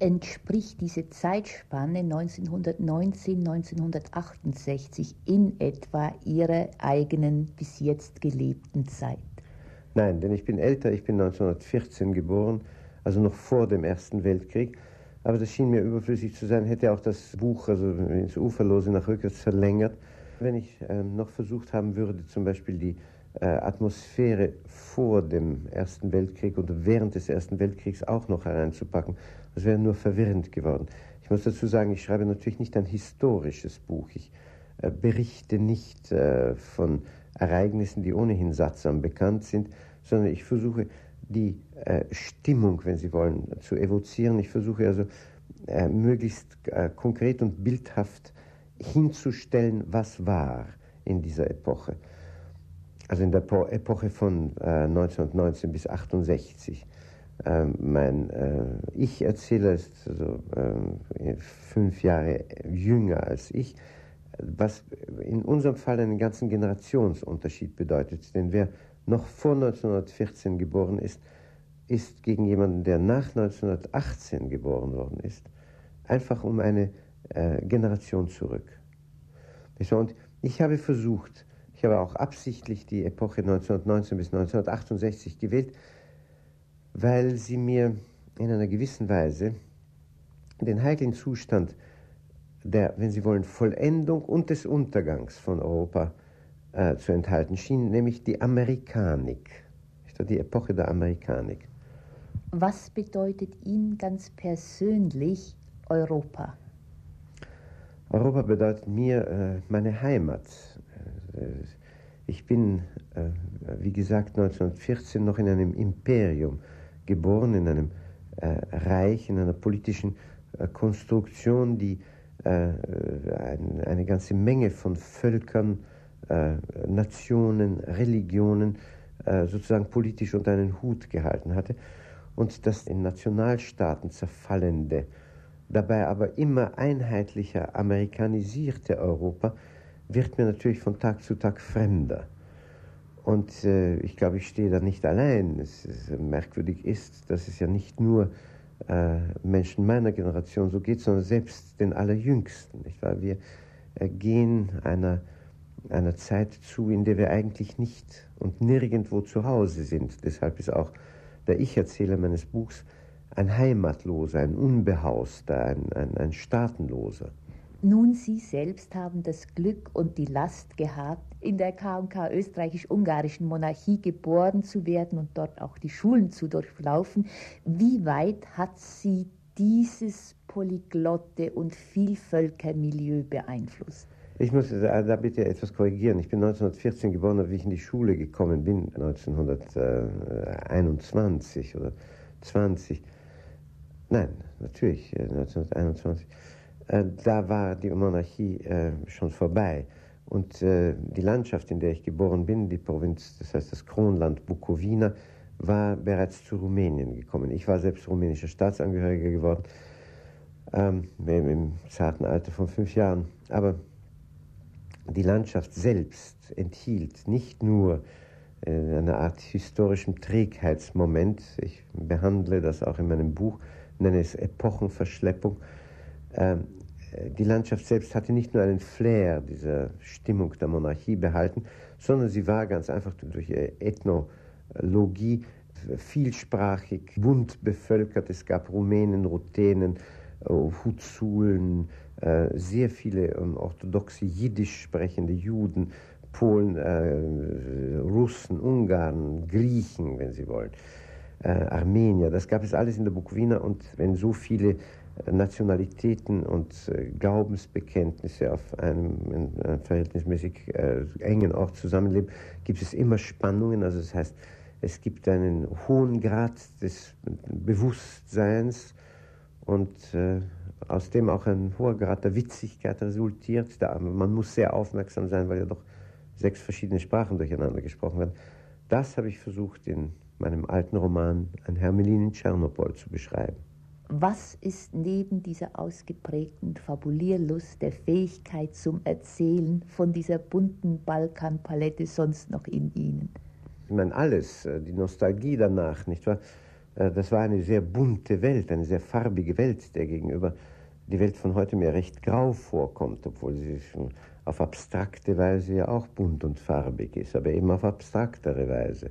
entspricht diese Zeitspanne 1919, 1968 in etwa Ihrer eigenen bis jetzt gelebten Zeit? Nein, denn ich bin älter, ich bin 1914 geboren, also noch vor dem Ersten Weltkrieg. Aber das schien mir überflüssig zu sein, hätte auch das Buch, also ins Uferlose nach rückwärts verlängert. Wenn ich ähm, noch versucht haben würde, zum Beispiel die Atmosphäre vor dem Ersten Weltkrieg und während des Ersten Weltkriegs auch noch hereinzupacken, das wäre nur verwirrend geworden. Ich muss dazu sagen, ich schreibe natürlich nicht ein historisches Buch. Ich äh, berichte nicht äh, von Ereignissen, die ohnehin sattsam bekannt sind, sondern ich versuche die äh, Stimmung, wenn Sie wollen, zu evozieren. Ich versuche also äh, möglichst äh, konkret und bildhaft hinzustellen, was war in dieser Epoche. Also in der po Epoche von 1919 äh, bis 1968. Ähm, mein äh, Ich-Erzähler ist also, äh, fünf Jahre jünger als ich, was in unserem Fall einen ganzen Generationsunterschied bedeutet. Denn wer noch vor 1914 geboren ist, ist gegen jemanden, der nach 1918 geboren worden ist, einfach um eine äh, Generation zurück. Und ich habe versucht, ich habe auch absichtlich die Epoche 1919 bis 1968 gewählt, weil sie mir in einer gewissen Weise den heiklen Zustand der, wenn Sie wollen, Vollendung und des Untergangs von Europa äh, zu enthalten schien, nämlich die Amerikanik, die Epoche der Amerikanik. Was bedeutet Ihnen ganz persönlich Europa? Europa bedeutet mir äh, meine Heimat. Äh, ich bin, äh, wie gesagt, 1914 noch in einem Imperium geboren, in einem äh, Reich, in einer politischen Konstruktion, die eine ganze Menge von Völkern, Nationen, Religionen sozusagen politisch unter einen Hut gehalten hatte und das in Nationalstaaten zerfallende, dabei aber immer einheitlicher amerikanisierte Europa wird mir natürlich von Tag zu Tag fremder. Und äh, ich glaube, ich stehe da nicht allein. Es, es merkwürdig ist, dass es ja nicht nur äh, Menschen meiner Generation so geht, sondern selbst den Allerjüngsten. Nicht wahr? Wir äh, gehen einer, einer Zeit zu, in der wir eigentlich nicht und nirgendwo zu Hause sind. Deshalb ist auch der Ich-Erzähler meines Buchs ein Heimatloser, ein Unbehauster, ein, ein, ein Staatenloser. Nun, Sie selbst haben das Glück und die Last gehabt, in der KK österreichisch-ungarischen Monarchie geboren zu werden und dort auch die Schulen zu durchlaufen. Wie weit hat Sie dieses polyglotte und Vielvölkermilieu beeinflusst? Ich muss da bitte etwas korrigieren. Ich bin 1914 geboren, wie ich in die Schule gekommen bin, 1921 oder 20. Nein, natürlich, 1921. Äh, da war die Monarchie äh, schon vorbei. Und äh, die Landschaft, in der ich geboren bin, die Provinz, das heißt das Kronland Bukowina, war bereits zu Rumänien gekommen. Ich war selbst rumänischer Staatsangehöriger geworden, ähm, im zarten Alter von fünf Jahren. Aber die Landschaft selbst enthielt nicht nur äh, eine Art historischen Trägheitsmoment, ich behandle das auch in meinem Buch, nenne es Epochenverschleppung, die Landschaft selbst hatte nicht nur einen Flair dieser Stimmung der Monarchie behalten, sondern sie war ganz einfach durch Ethnologie vielsprachig, bunt bevölkert. Es gab Rumänen, Ruthenen, äh, Huzulen, äh, sehr viele ähm, orthodoxe Jiddisch sprechende Juden, Polen, äh, Russen, Ungarn, Griechen, wenn Sie wollen, Armenier. Das gab es alles in der Bukowina und wenn so viele Nationalitäten und äh, Glaubensbekenntnisse auf einem, einem verhältnismäßig äh, engen Ort zusammenleben, gibt es immer Spannungen. Also das heißt, es gibt einen hohen Grad des Bewusstseins und äh, aus dem auch ein hoher Grad der Witzigkeit resultiert. Da, man muss sehr aufmerksam sein, weil ja doch sechs verschiedene Sprachen durcheinander gesprochen werden. Das habe ich versucht in meinem alten Roman Ein Hermelin in Tschernopol zu beschreiben. Was ist neben dieser ausgeprägten Fabulierlust, der Fähigkeit zum Erzählen von dieser bunten Balkanpalette sonst noch in Ihnen? Ich meine, alles, äh, die Nostalgie danach, nicht wahr? Äh, das war eine sehr bunte Welt, eine sehr farbige Welt, der gegenüber die Welt von heute mir recht grau vorkommt, obwohl sie auf abstrakte Weise ja auch bunt und farbig ist, aber eben auf abstraktere Weise.